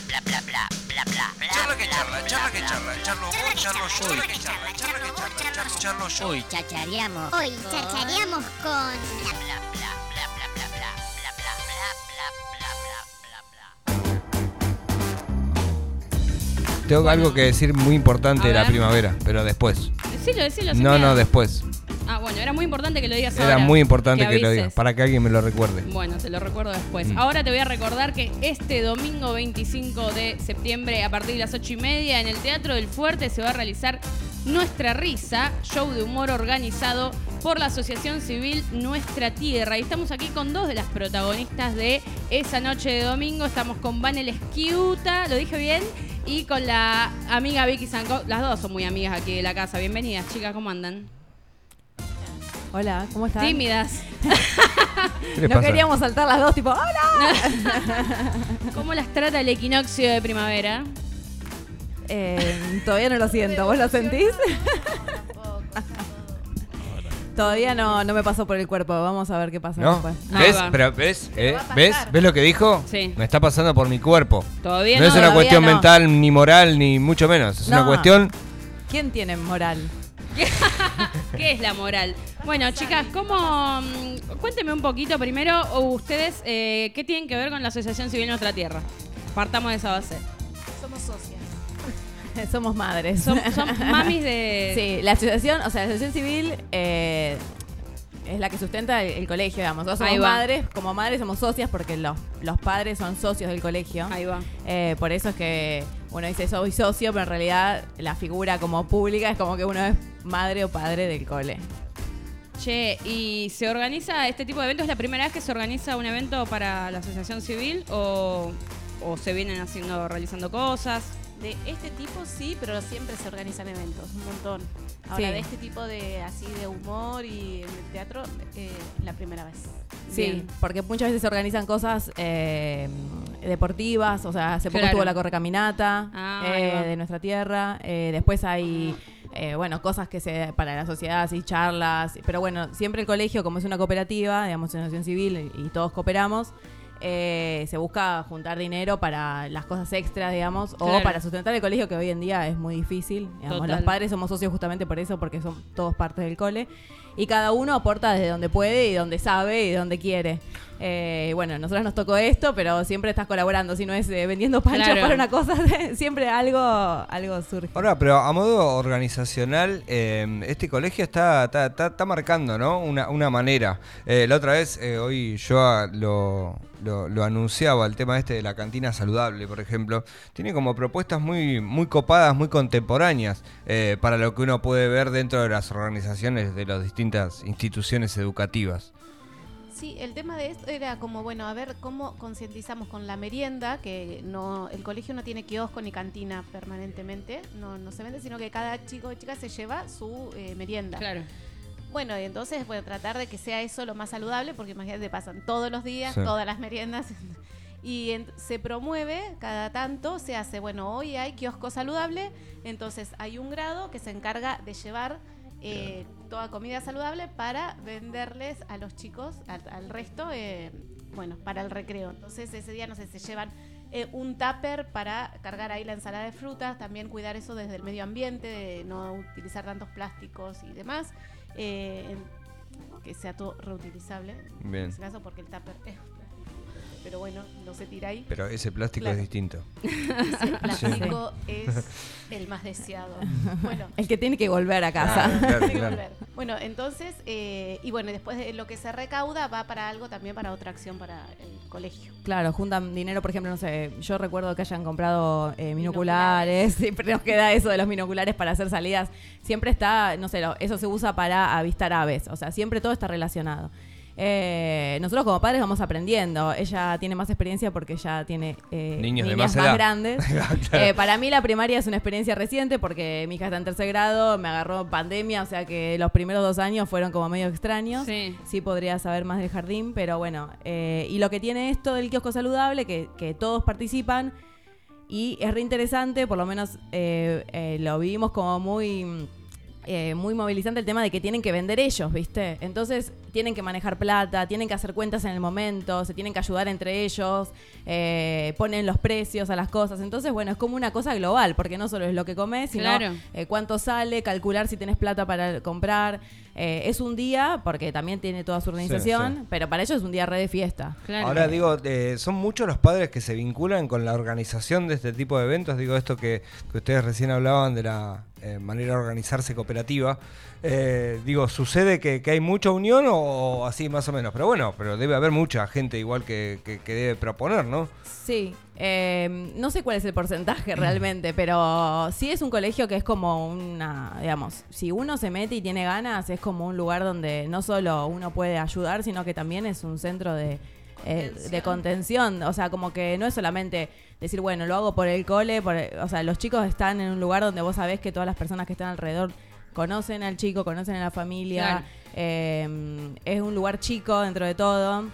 bla bla bla bla bla bla bla. Charla que charla, charla que charla, charlo vos, charlo yo, Charla que que charla, charla, charla que charlo vos, charla, charlo charlo yo. Hoy chachareamos. Hoy chachareamos con Bla bla bla bla bla bla bla bla bla bla bla bla bla bla bla. Tengo algo que decir muy importante de la ver. primavera, pero después. Decilo, decilo. No, no, después. Bueno, era muy importante que lo digas Era ahora. muy importante que lo digas, para que alguien me lo recuerde. Bueno, te lo recuerdo después. Mm. Ahora te voy a recordar que este domingo 25 de septiembre, a partir de las 8 y media, en el Teatro del Fuerte se va a realizar Nuestra Risa, show de humor organizado por la Asociación Civil Nuestra Tierra. Y estamos aquí con dos de las protagonistas de esa noche de domingo. Estamos con Vanel Esquiuta, ¿lo dije bien? Y con la amiga Vicky Sanco. Las dos son muy amigas aquí de la casa. Bienvenidas, chicas, ¿cómo andan? Hola, ¿cómo están? Tímidas. ¿Qué les No pasa? queríamos saltar las dos, tipo, ¡hola! ¿Cómo las trata el equinoccio de primavera? Eh, todavía no lo siento, ¿vos lo sentís? Todavía no, no me pasó por el cuerpo, vamos a ver qué pasa ¿No? después. ¿Ves? Pero, ¿ves? ¿Eh? ¿Ves? ¿Ves lo que dijo? Sí. Me está pasando por mi cuerpo. Todavía No, no. es una cuestión no. mental, ni moral, ni mucho menos. Es una cuestión. ¿Quién tiene moral? ¿Qué es la moral? Bueno, chicas, ¿cómo? mm, Cuénteme un poquito primero, o ustedes, eh, ¿qué tienen que ver con la Asociación Civil Nuestra Tierra? Partamos de esa base. Somos socias. Somos madres. Son, son mamis de. Sí, la asociación, o sea, la asociación civil eh, es la que sustenta el, el colegio, digamos. Nosotros somos madres, como madres somos socias porque los, los padres son socios del colegio. Ahí va. Eh, por eso es que uno dice soy socio, pero en realidad la figura como pública es como que uno es madre o padre del cole. Che, ¿y se organiza este tipo de eventos? ¿Es la primera vez que se organiza un evento para la Asociación Civil o, o se vienen haciendo, realizando cosas? De este tipo sí, pero siempre se organizan eventos, un montón. Ahora, Sí. de este tipo de así de humor y en el teatro, eh, la primera vez. Sí, Bien. porque muchas veces se organizan cosas eh, deportivas, o sea, hace poco Claro. estuvo la correcaminata Ah, eh, de nuestra tierra, eh, después hay, eh, bueno, cosas que se para la sociedad, así charlas, pero bueno, siempre el colegio, como es una cooperativa, digamos, una asociación civil y, y todos cooperamos, eh, se busca juntar dinero para las cosas extras, digamos, o para sustentar el colegio, que hoy en día es muy difícil. Digamos, Total. los padres somos socios justamente por eso, porque son todos partes del cole. Y cada uno aporta desde donde puede y donde sabe y donde quiere. Eh, bueno, nosotros nos tocó esto, pero siempre estás colaborando. Si no es eh, vendiendo panchos Claro. para una cosa, siempre algo, algo surge. Ahora, pero a modo organizacional, eh, este colegio está, está, está- está marcando, ¿no? Una, una manera. Eh, la otra vez, eh, hoy yo ah, lo, lo, lo anunciaba, el tema este de la cantina saludable, por ejemplo. Tiene como propuestas muy, muy copadas, muy contemporáneas, eh, para lo que uno puede ver dentro de las organizaciones de las distintas instituciones educativas. Sí, el tema de esto era como, bueno, a ver cómo concientizamos con la merienda, que no el colegio no tiene kiosco ni cantina permanentemente, no, no se vende, sino que cada chico o chica se lleva su eh, merienda. Claro. Bueno, y entonces bueno, tratar de que sea eso lo más saludable, porque imagínate, pasan todos los días, Sí. todas las meriendas. Y en- se promueve cada tanto, se hace, bueno, hoy hay kiosco saludable, entonces hay un grado que se encarga de llevar eh, toda comida saludable para venderles a los chicos, al, al resto, eh, bueno, para el recreo. Entonces ese día, no sé, se llevan eh, un tupper para cargar ahí la ensalada de frutas, también cuidar eso desde el medio ambiente, de no utilizar tantos plásticos y demás. eh, que sea todo reutilizable. Bien. En ese caso, porque el tupper es pero bueno, no se tira ahí. Pero ese plástico Claro. es distinto. Ese plástico es el más deseado. Bueno, El que tiene que volver a casa. Claro, claro, tiene que claro. volver. Bueno, entonces, eh, y bueno, después de lo que se recauda va para algo también, para otra acción para el colegio. Claro, juntan dinero, por ejemplo, no sé, yo recuerdo que hayan comprado eh, binoculares, siempre nos queda eso de los binoculares para hacer salidas, siempre está, no sé, lo- eso se usa para avistar aves, o sea, siempre todo está relacionado. Eh, nosotros como padres vamos aprendiendo, ella tiene más experiencia porque ella tiene eh, Niños de más edad. grandes. Claro. Eh, para mí la primaria es una experiencia reciente porque mi hija está en tercer grado, me agarró pandemia, o sea que los primeros dos años fueron como medio extraños Sí. sí podría saber más del jardín, pero bueno. eh, y lo que tiene esto del kiosco saludable, que, que todos participan, y es re interesante, por lo menos eh, eh, lo vivimos como muy, eh, muy movilizante el tema de que tienen que vender ellos, ¿viste? Entonces, tienen que manejar plata, tienen que hacer cuentas en el momento, se tienen que ayudar entre ellos, eh, ponen los precios a las cosas. Entonces, bueno, es como una cosa global, porque no solo es lo que comes, sino Claro. eh, cuánto sale, calcular si tienes plata para comprar. Eh, es un día, porque también tiene toda su organización, sí. pero para ellos es un día re de fiesta. Claro. Ahora digo, eh, son muchos los padres que se vinculan con la organización de este tipo de eventos. Digo, esto que, que ustedes recién hablaban de la eh, manera de organizarse cooperativa. Eh, digo, ¿sucede que, que hay mucha unión o así más o menos? Pero bueno, pero debe haber mucha gente igual que, que- que debe proponer, ¿no? Sí, eh, no sé cuál es el porcentaje realmente, pero sí es un colegio que es como una, digamos, si uno se mete y tiene ganas, es como un lugar donde no solo uno puede ayudar, sino que también es un centro de, eh, de contención. O sea, como que no es solamente decir, bueno, lo hago por el cole, por el- o sea, los chicos están en un lugar donde vos sabés que todas las personas que están alrededor conocen al chico, conocen a la familia, Claro. eh, es un lugar chico dentro de todo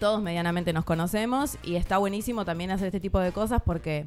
todos medianamente nos conocemos y está buenísimo también hacer este tipo de cosas porque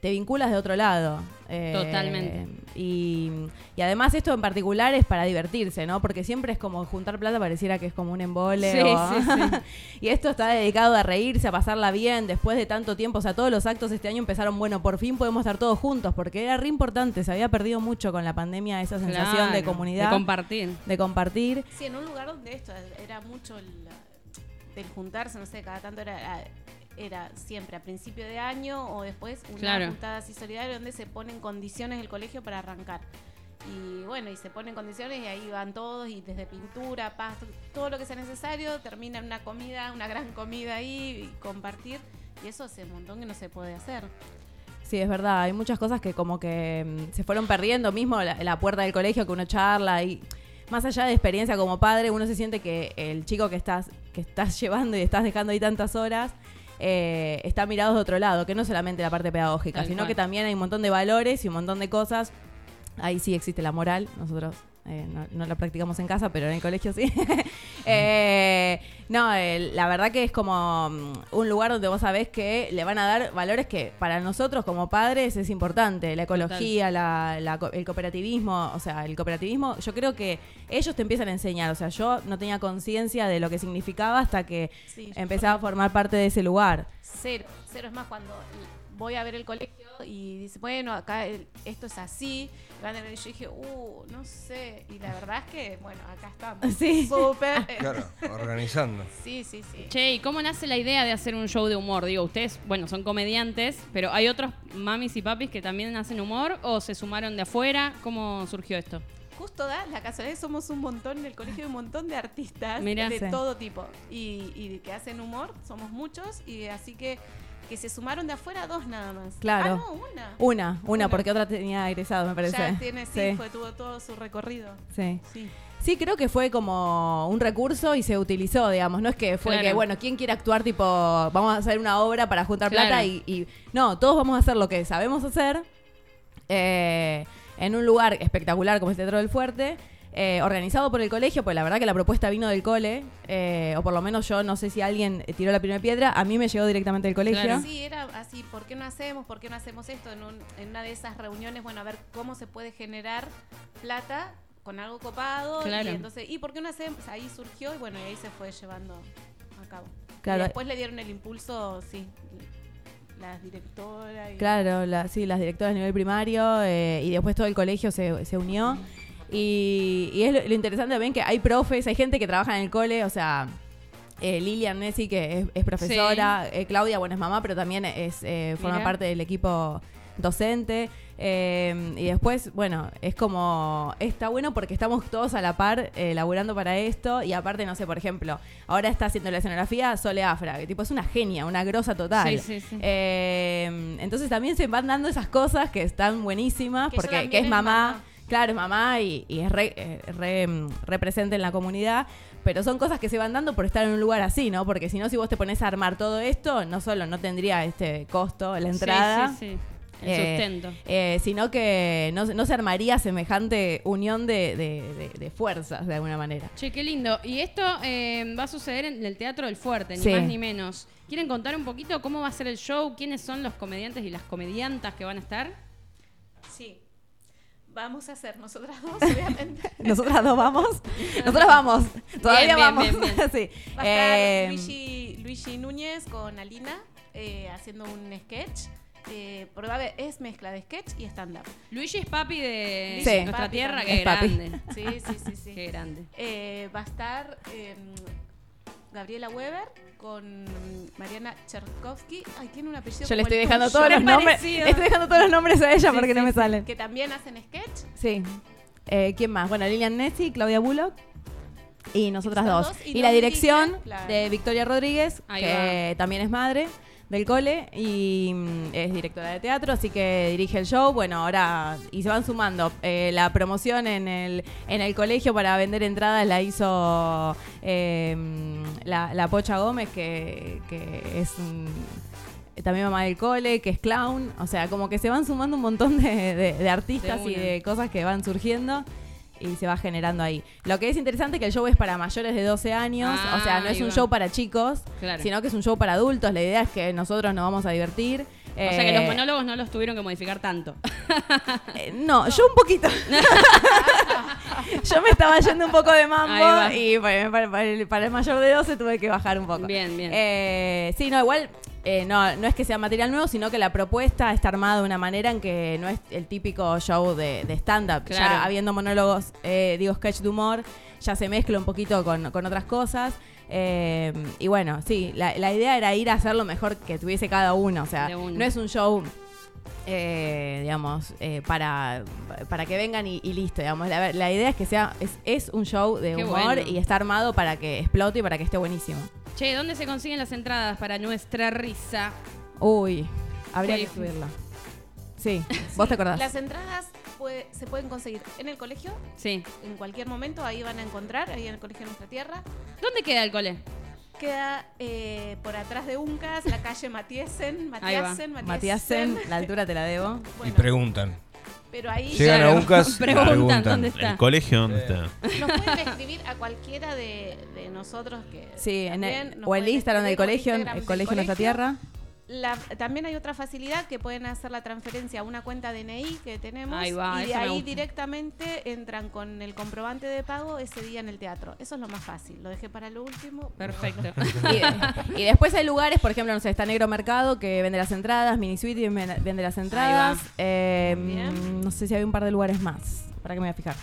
te vinculas de otro lado. Eh, Totalmente. Y, y además esto en particular es para divertirse, ¿no? Porque siempre es como juntar plata, pareciera que es como un embole. Sí, o- sí, sí. y esto está dedicado a reírse, a pasarla bien después de tanto tiempo. O sea, todos los actos este año empezaron, bueno, por fin podemos estar todos juntos, porque era re importante, se había perdido mucho con la pandemia esa sensación de comunidad. De compartir. de compartir. Sí, en un lugar donde esto era mucho el, del juntarse, no sé, cada tanto era, era siempre a principio de año o después una Claro. juntada así solidaria donde se ponen condiciones del colegio para arrancar. Y bueno, y se ponen condiciones y ahí van todos y desde pintura, pasto, todo lo que sea necesario, termina en una comida, una gran comida ahí y compartir. Y eso hace un montón que no se puede hacer. Sí, es verdad. Hay muchas cosas que como que mm, se fueron perdiendo. Mismo la, la puerta del colegio que uno charla y más allá de experiencia como padre, uno se siente que el chico que estás que estás llevando y estás dejando ahí tantas horas eh, está mirado de otro lado, que no solamente la parte pedagógica, Tal sino cual. que también hay un montón de valores y un montón de cosas. Ahí sí existe la moral. Nosotros eh, no, no la practicamos en casa, pero en el colegio sí. Eh, no, la verdad que es como mm, un lugar donde vos sabés que le van a dar valores que para nosotros como padres es importante. La ecología, la- el cooperativismo. O sea, el cooperativismo, yo creo que ellos te empiezan a enseñar. O sea, yo no tenía conciencia de lo que significaba hasta que Sí, empezaba a formar parte de ese lugar. Cero, cero es más cuando voy a ver el colegio y dice, bueno, acá el- esto es así. y yo dije, uh, no sé. Y la verdad es que, bueno, acá estamos. Sí. Súper. Claro, organizando. Sí, sí, sí. Che, ¿y cómo nace la idea de hacer un show de humor? Digo, ustedes, bueno, son comediantes, pero ¿hay otros mamis y papis que también hacen humor o se sumaron de afuera? ¿Cómo surgió esto? Justo da la casualidad, somos un montón en el colegio, hay un montón de artistas Mirá. de todo tipo. Y, y que hacen humor, somos muchos. Y así que que se sumaron de afuera dos nada más. Claro. Ah, no, una. Una, una, porque otra tenía egresado, me parece. Ya tiene, sí, Fue, tuvo todo su recorrido. sí. Sí. Sí, creo que fue como un recurso y se utilizó, digamos. No es que fue Claro. que, bueno, ¿quién quiere actuar tipo, vamos a hacer una obra para juntar Claro. plata? Y, y- no, todos vamos a hacer lo que sabemos hacer eh, en un lugar espectacular como el Teatro del Fuerte, eh, organizado por el colegio, pues la verdad que la propuesta vino del cole, eh, o por lo menos yo no sé si alguien tiró la primera piedra, a mí me llegó directamente del colegio. Claro. Sí, era así, ¿por qué no hacemos? ¿Por qué no hacemos esto? En, un- en una de esas reuniones, bueno, a ver cómo se puede generar plata con algo copado. Claro. Y entonces, ¿y por qué no hacemos? Ahí surgió y bueno, y ahí se fue llevando a cabo. Claro. Y después le dieron el impulso, sí, las directoras. Y, Claro, la- sí, las directoras a nivel primario eh, y después todo el colegio se, se unió. Y, y es lo, lo interesante también que hay profes, hay gente que trabaja en el cole, o sea, eh, Lilian Nessi, que es, es profesora, eh, Claudia, bueno, es mamá, pero también es eh, forma Mira. parte del equipo docente. y después, bueno, es como, está bueno porque estamos todos a la par laburando para esto. Y aparte, no sé, por ejemplo, ahora está haciendo la escenografía Sole Afra, que tipo es una genia, una grosa total. Sí, sí, sí. Entonces también se van dando esas cosas que están buenísimas, Que porque que es es mamá, mamá. Claro, es mamá y, y es re, eh, re, mm, re presente en la comunidad, pero son cosas que se van dando por estar en un lugar así, ¿no? Porque si no, si vos te pones a armar todo esto, no solo no tendría este costo, la entrada. Sí, sí, sí. El eh, sustento. eh, sino que no, se- no se armaría semejante unión de, de- de- de fuerzas, de alguna manera. Che, qué lindo. Y esto eh, va a suceder en el Teatro del Fuerte, ni Sí. más ni menos. ¿Quieren contar un poquito cómo va a ser el show? ¿Quiénes son los comediantes y las comediantas que van a estar? Sí. Vamos a hacer nosotras dos, obviamente. Nosotras dos vamos. Nosotras vamos. Todavía bien, vamos. bien, bien. sí. Va a estar Eh, Luigi, Luigi Núñez con Alina eh, haciendo un sketch. Eh, porque va a haber- es mezcla de sketch y stand-up. Luigi es papi de Sí. nuestra Papi tierra, también. que Es papi. grande. Sí, sí, sí, sí. Qué grande. Eh, va a estar eh, Gabriela Weber con Mariana Cherkovsky. Ay, tiene un apellido. Yo le estoy dejando tuyo. todos los nombres. Le estoy dejando todos los nombres a ella Sí, porque no me sí, salen. Que también hacen sketch. Sí. Eh, ¿Quién más? Bueno, Lilian Nessi, Claudia Bullock. Y nosotras dos. dos, y la dirección claro. de Victoria Rodríguez, Ahí que también es madre del cole y mm, es directora de teatro, así que dirige el show. Bueno, ahora y se van sumando. Eh, la promoción en el, en el colegio para vender entradas la hizo eh, la, la Pocha Gómez, que, que es mm, también mamá del cole, que es clown. O sea, como que se van sumando un montón de, de- de artistas De y de cosas que van surgiendo. Y se va generando ahí. Lo que es interesante es que el show es para mayores de 12 años. Ah, o sea, no es un va. show para chicos, Claro. sino que es un show para adultos. La idea es que nosotros nos vamos a divertir. O sea que los Eh, monólogos no los tuvieron que modificar tanto. eh, no, yo un poquito. yo me estaba yendo un poco de mambo y para el mayor de 12 tuve que bajar un poco. Bien, bien. Eh, sí, no, igual eh, no, no es que sea material nuevo, sino que la propuesta está armada de una manera en que no es el típico show de, de stand-up. Claro. Ya habiendo monólogos, eh, digo, sketch de humor, ya se mezcla un poquito con, con otras cosas. Eh, y bueno, sí, la, la idea era ir a hacer lo mejor que tuviese cada uno. O sea, no es un show eh, digamos, eh, para, para que vengan y, y listo, digamos. La, la idea es que sea, es, es un show de Qué humor bueno. y está armado para que explote y para que esté buenísimo. Che, ¿dónde se consiguen las entradas para nuestra risa? Uy, habría que subirla. Sí, vos te acordás. Las entradas puede- se pueden conseguir en el colegio, Sí. en cualquier momento, ahí van a encontrar, ahí en el colegio de Nuestra Tierra. ¿Dónde queda el cole? Queda eh, por atrás de Uncas, la calle Matiesen, Ahí va. Matiasen, Matías Sen, la altura te la debo. Y preguntan. Pero ahí Llegan Claro. a Uncas y Preguntan, preguntan. ¿dónde está? ¿El colegio dónde está? nos pueden escribir a cualquiera de, de nosotros que Sí, en el- o el Instagram del colegio, Instagram el colegio Nuestra Tierra. La- también hay otra facilidad que pueden hacer la transferencia a una cuenta DNI que tenemos Ahí va, y de ahí directamente entran con el comprobante de pago ese día en el teatro. Eso es lo más fácil. Lo dejé para lo último. Perfecto. Y, y después hay lugares, por ejemplo, no sé, está Negro Mercado que vende las entradas, Mini Suite vende las entradas. Eh, Bien. no sé si hay un par de lugares más. ¿Para qué me voy a fijar?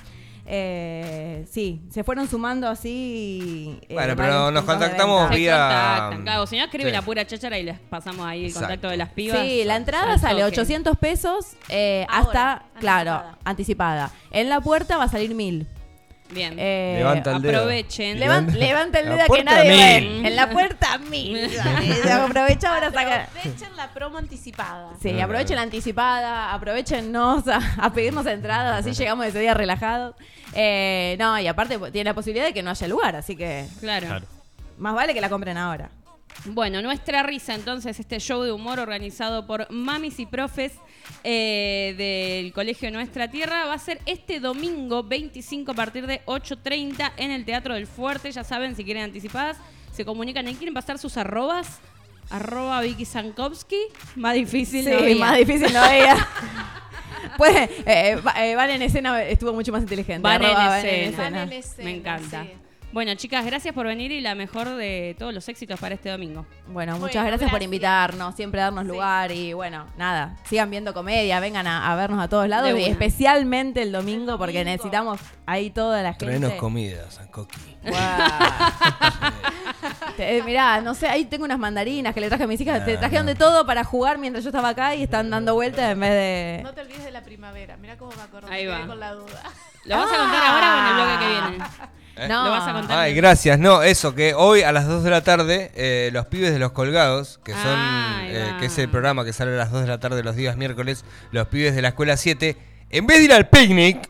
Eh, sí, se fueron sumando así. eh, Bueno, pero nos contactamos vía- contactan. Claro, si no escribe Sí. la pura cháchara y les pasamos ahí el Exacto. contacto de las pibas. Sí, la entrada Al sale toque. 800 pesos eh, Ahora, hasta, anticipada. claro, anticipada. En la puerta va a salir 1000. Bien. Eh, Levanta el dedo. Aprovechen. Levan- levanta el La que nadie ve. En la puerta. Aprovecha ahora saca. Aprovechen la promo anticipada. Sí, No, aprovechen no. la anticipada, aprovechennos a, a pedirnos entradas, así llegamos ese día relajados. Eh, no, y aparte pues, tiene la posibilidad de que no haya lugar, así que Claro. Claro. más vale que la compren ahora. Bueno, nuestra risa entonces, este show de humor organizado por mamis y profes eh, del Colegio Nuestra Tierra va a ser este domingo 25 a partir de 8.30 en el Teatro del Fuerte. Ya saben, si quieren anticipadas, se comunican y quieren pasar sus arrobas. Arroba Vicky Sankowski. Más difícil. Sí, no había. más difícil no veía. Pues, eh, Va- eh, Van en escena estuvo mucho más inteligente. Van en escena. Van en escena, Me encanta. sí. Bueno, chicas, gracias por venir y la mejor de todos los éxitos para este domingo. Bueno, muchas Bueno, gracias, por invitarnos, siempre darnos Sí. lugar y bueno, nada, sigan viendo comedia, vengan a, a vernos a todos lados y especialmente el domingo, El porque necesitamos ahí toda la gente. Traenos comida, Sankoki. Te- eh, mirá, no sé, ahí tengo unas mandarinas que le traje a mis hijas, te Ah. trajeron de todo para jugar mientras yo estaba acá y están dando vueltas en vez de... No te olvides de la primavera. Mira cómo me acordé. Ahí va. con la duda. ¿Lo vas a contar ahora o en el bloque que viene? ¿Eh? No. Lo vas a contar. Ay, gracias. No, eso, que hoy a las 2 de la tarde, eh, los pibes de los colgados, que son, eh, que es el programa que sale a las 2 de la tarde los días miércoles, los pibes de la escuela 7, en vez de ir al picnic,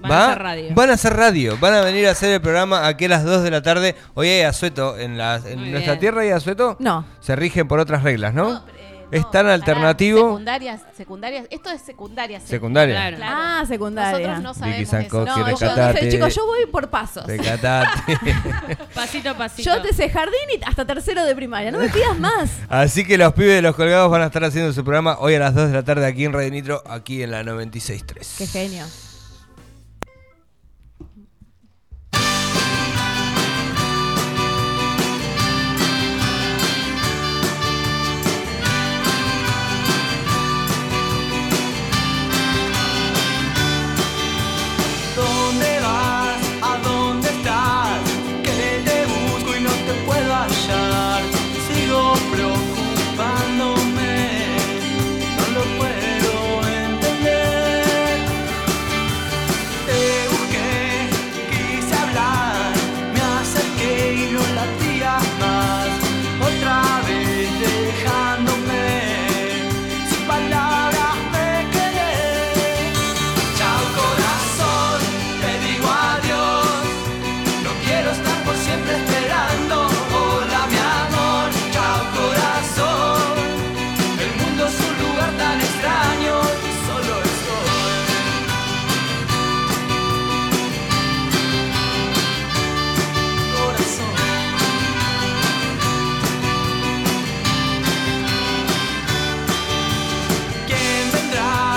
Van a hacer radio. Van a hacer radio, van a venir a hacer el programa aquí a las 2 de la tarde. Hoy hay asueto, en, la, en nuestra bien. tierra hay asueto. No. Se rigen por otras reglas, ¿no? No, pero, eh, Es No, tan alternativo. Secundarias, secundarias. Esto es secundaria. Secundaria. Claro. Claro. Ah, secundaria. Nosotros no Vicky sabemos Sanco eso. quiere No, yo, chicos, yo voy por pasos. Recatate. Pasito a pasito. Yo desde jardín y hasta tercero de primaria. No me pidas más. Así que los pibes de los colgados van a estar haciendo su programa hoy a las 2 de la tarde aquí en Radio Nitro, aquí en la 96.3. Qué genio.